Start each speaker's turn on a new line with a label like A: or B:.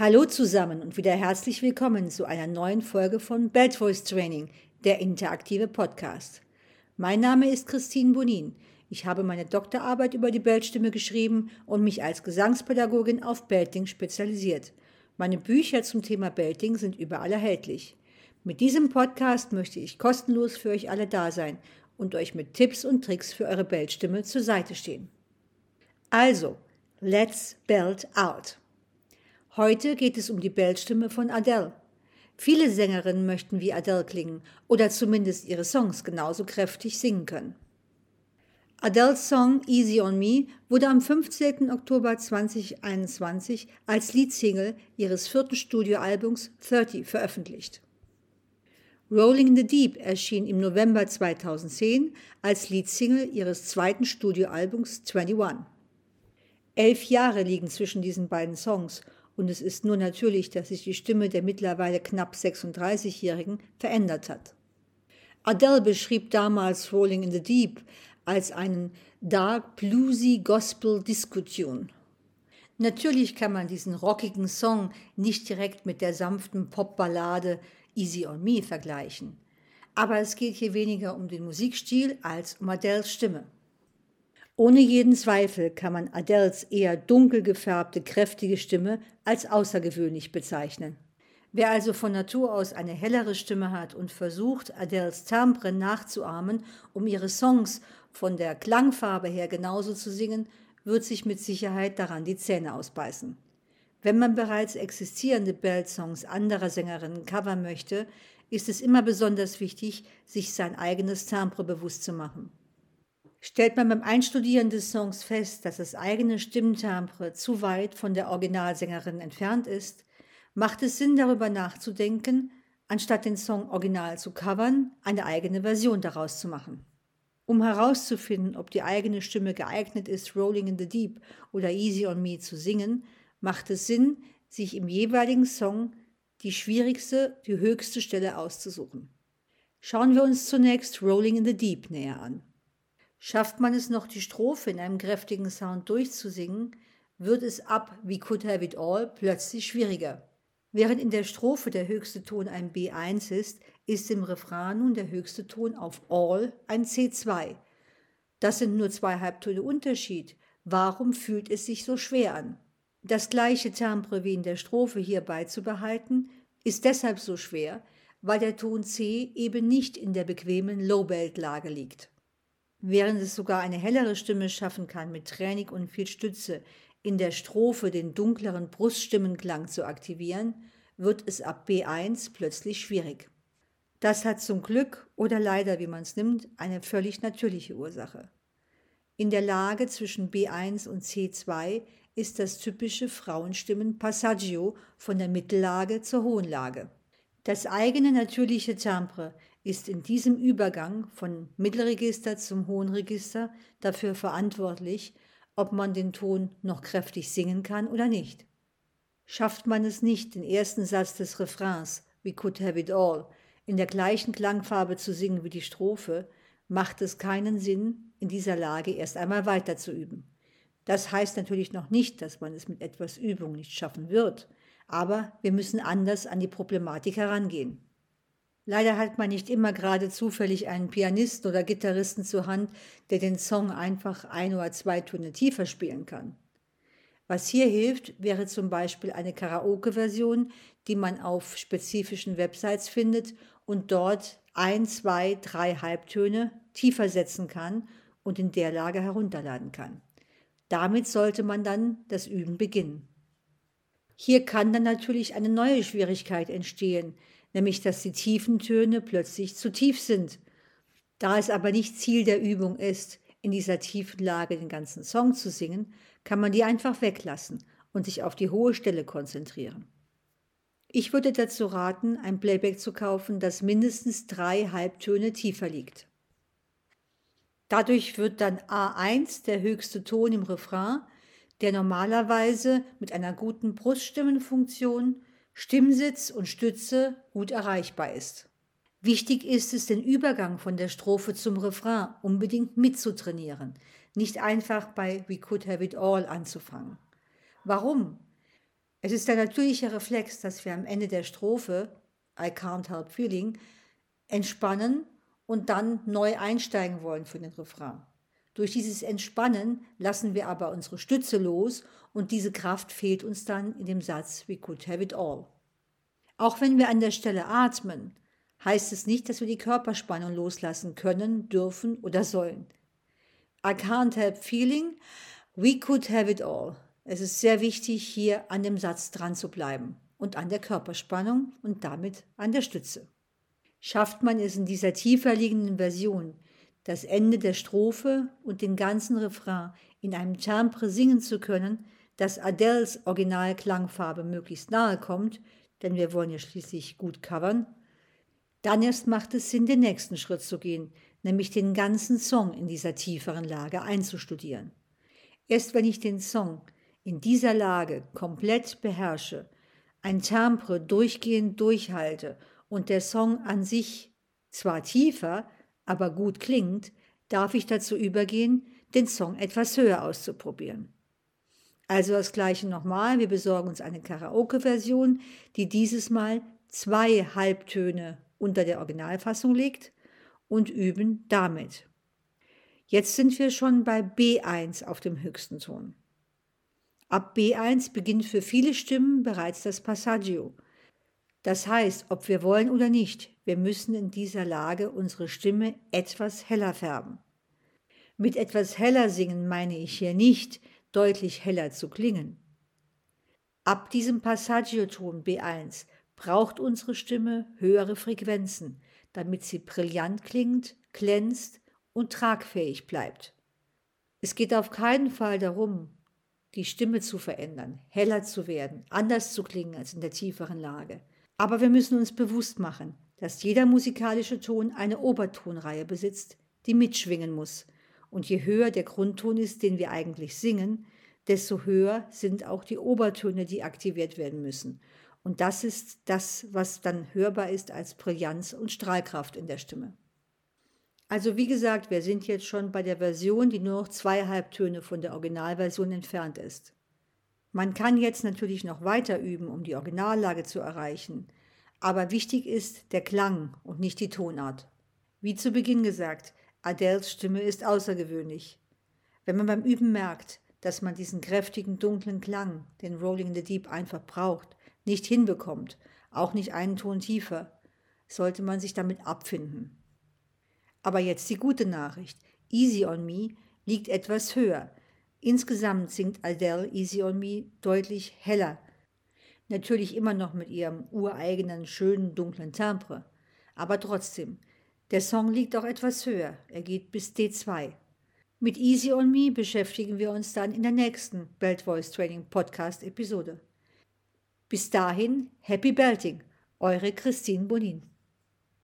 A: Hallo zusammen und wieder herzlich willkommen zu einer neuen Folge von Belt Voice Training, der interaktive Podcast. Mein Name ist Christine Bonin. Ich habe meine Doktorarbeit über die Beltstimme geschrieben und mich als Gesangspädagogin auf Belting spezialisiert. Meine Bücher zum Thema Belting sind überall erhältlich. Mit diesem Podcast möchte ich kostenlos für euch alle da sein und euch mit Tipps und Tricks für eure Beltstimme zur Seite stehen. Also, let's belt out. Heute geht es um die Beltstimme von Adele. Viele Sängerinnen möchten wie Adele klingen oder zumindest ihre Songs genauso kräftig singen können. Adeles Song Easy on Me wurde am 15. Oktober 2021 als Leadsingle ihres vierten Studioalbums 30 veröffentlicht. Rolling in the Deep erschien im November 2010 als Leadsingle ihres zweiten Studioalbums 21. Elf Jahre liegen zwischen diesen beiden Songs und es ist nur natürlich, dass sich die Stimme der mittlerweile knapp 36-Jährigen verändert hat. Adele beschrieb damals Rolling in the Deep als einen Dark Bluesy Gospel Disco Tune. Natürlich kann man diesen rockigen Song nicht direkt mit der sanften Popballade Easy on Me vergleichen. Aber es geht hier weniger um den Musikstil als um Adeles Stimme. Ohne jeden Zweifel kann man Adeles eher dunkel gefärbte, kräftige Stimme als außergewöhnlich bezeichnen. Wer also von Natur aus eine hellere Stimme hat und versucht, Adeles Timbre nachzuahmen, um ihre Songs von der Klangfarbe her genauso zu singen, wird sich mit Sicherheit daran die Zähne ausbeißen. Wenn man bereits existierende Belt-Songs anderer Sängerinnen covern möchte, ist es immer besonders wichtig, sich sein eigenes Timbre bewusst zu machen. Stellt man beim Einstudieren des Songs fest, dass das eigene Stimmtimbre zu weit von der Originalsängerin entfernt ist, macht es Sinn, darüber nachzudenken, anstatt den Song original zu covern, eine eigene Version daraus zu machen. Um herauszufinden, ob die eigene Stimme geeignet ist, Rolling in the Deep oder Easy on Me zu singen, macht es Sinn, sich im jeweiligen Song die schwierigste, die höchste Stelle auszusuchen. Schauen wir uns zunächst Rolling in the Deep näher an. Schafft man es noch, die Strophe in einem kräftigen Sound durchzusingen, wird es ab We Could Have It All plötzlich schwieriger. Während in der Strophe der höchste Ton ein B1 ist, ist im Refrain nun der höchste Ton auf All ein C2. Das sind nur zwei Halbtöne Unterschied. Warum fühlt es sich so schwer an? Das gleiche Timbre wie in der Strophe hier beizubehalten, ist deshalb so schwer, weil der Ton C eben nicht in der bequemen Low-Belt-Lage liegt. Während es sogar eine hellere Stimme schaffen kann, mit Training und viel Stütze in der Strophe den dunkleren Bruststimmenklang zu aktivieren, wird es ab B1 plötzlich schwierig. Das hat zum Glück oder leider, wie man es nimmt, eine völlig natürliche Ursache. In der Lage zwischen B1 und C2 ist das typische Frauenstimmen Passaggio von der Mittellage zur hohen Lage. Das eigene natürliche Timbre ist in diesem Übergang von Mittelregister zum Hohen Register dafür verantwortlich, ob man den Ton noch kräftig singen kann oder nicht. Schafft man es nicht, den ersten Satz des Refrains We could have it all in der gleichen Klangfarbe zu singen wie die Strophe, macht es keinen Sinn, in dieser Lage erst einmal weiter zu üben. Das heißt natürlich noch nicht, dass man es mit etwas Übung nicht schaffen wird, aber wir müssen anders an die Problematik herangehen. Leider hat man nicht immer gerade zufällig einen Pianisten oder Gitarristen zur Hand, der den Song einfach ein oder zwei Töne tiefer spielen kann. Was hier hilft, wäre zum Beispiel eine Karaoke-Version, die man auf spezifischen Websites findet und dort ein, zwei, drei Halbtöne tiefer setzen kann und in der Lage herunterladen kann. Damit sollte man dann das Üben beginnen. Hier kann dann natürlich eine neue Schwierigkeit entstehen, nämlich dass die tiefen Töne plötzlich zu tief sind. Da es aber nicht Ziel der Übung ist, in dieser tiefen Lage den ganzen Song zu singen, kann man die einfach weglassen und sich auf die hohe Stelle konzentrieren. Ich würde dazu raten, ein Playback zu kaufen, das mindestens drei Halbtöne tiefer liegt. Dadurch wird dann A1 der höchste Ton im Refrain, der normalerweise mit einer guten Bruststimmenfunktion Stimmsitz und Stütze gut erreichbar ist. Wichtig ist es, den Übergang von der Strophe zum Refrain unbedingt mitzutrainieren, nicht einfach bei We Could Have It All anzufangen. Warum? Es ist der natürliche Reflex, dass wir am Ende der Strophe I can't help feeling entspannen und dann neu einsteigen wollen für den Refrain. Durch dieses Entspannen lassen wir aber unsere Stütze los und diese Kraft fehlt uns dann in dem Satz We could have it all. Auch wenn wir an der Stelle atmen, heißt es nicht, dass wir die Körperspannung loslassen können, dürfen oder sollen. I can't help feeling, we could have it all. Es ist sehr wichtig, hier an dem Satz dran zu bleiben und an der Körperspannung und damit an der Stütze. Schafft man es in dieser tiefer liegenden Version, das Ende der Strophe und den ganzen Refrain in einem Timbre singen zu können, dass Adels Originalklangfarbe möglichst nahe kommt, denn wir wollen ja schließlich gut covern, dann erst macht es Sinn, den nächsten Schritt zu gehen, nämlich den ganzen Song in dieser tieferen Lage einzustudieren. Erst wenn ich den Song in dieser Lage komplett beherrsche, ein Timbre durchgehend durchhalte und der Song an sich zwar tiefer, aber gut klingt, darf ich dazu übergehen, den Song etwas höher auszuprobieren. Also das gleiche nochmal, wir besorgen uns eine Karaoke-Version, die dieses Mal zwei Halbtöne unter der Originalfassung liegt und üben damit. Jetzt sind wir schon bei B1 auf dem höchsten Ton. Ab B1 beginnt für viele Stimmen bereits das Passaggio. Das heißt, ob wir wollen oder nicht, wir müssen in dieser Lage unsere Stimme etwas heller färben. Mit etwas heller singen meine ich hier nicht, deutlich heller zu klingen. Ab diesem Passaggio-Ton B1 braucht unsere Stimme höhere Frequenzen, damit sie brillant klingt, glänzt und tragfähig bleibt. Es geht auf keinen Fall darum, die Stimme zu verändern, heller zu werden, anders zu klingen als in der tieferen Lage. Aber wir müssen uns bewusst machen, dass jeder musikalische Ton eine Obertonreihe besitzt, die mitschwingen muss. Und je höher der Grundton ist, den wir eigentlich singen, desto höher sind auch die Obertöne, die aktiviert werden müssen. Und das ist das, was dann hörbar ist als Brillanz und Strahlkraft in der Stimme. Also wie gesagt, wir sind jetzt schon bei der Version, die nur noch zwei Halbtöne von der Originalversion entfernt ist. Man kann jetzt natürlich noch weiter üben, um die Originallage zu erreichen, aber wichtig ist der Klang und nicht die Tonart. Wie zu Beginn gesagt, Adels Stimme ist außergewöhnlich. Wenn man beim Üben merkt, dass man diesen kräftigen, dunklen Klang, den Rolling in the Deep, einfach braucht, nicht hinbekommt, auch nicht einen Ton tiefer, sollte man sich damit abfinden. Aber jetzt die gute Nachricht. Easy on Me liegt etwas höher. Insgesamt singt Adele Easy on Me deutlich heller. Natürlich immer noch mit ihrem ureigenen, schönen, dunklen Timbre. Aber trotzdem, der Song liegt auch etwas höher. Er geht bis D2. Mit Easy on Me beschäftigen wir uns dann in der nächsten Belt Voice Training Podcast Episode. Bis dahin, Happy Belting, eure Christine Bonin.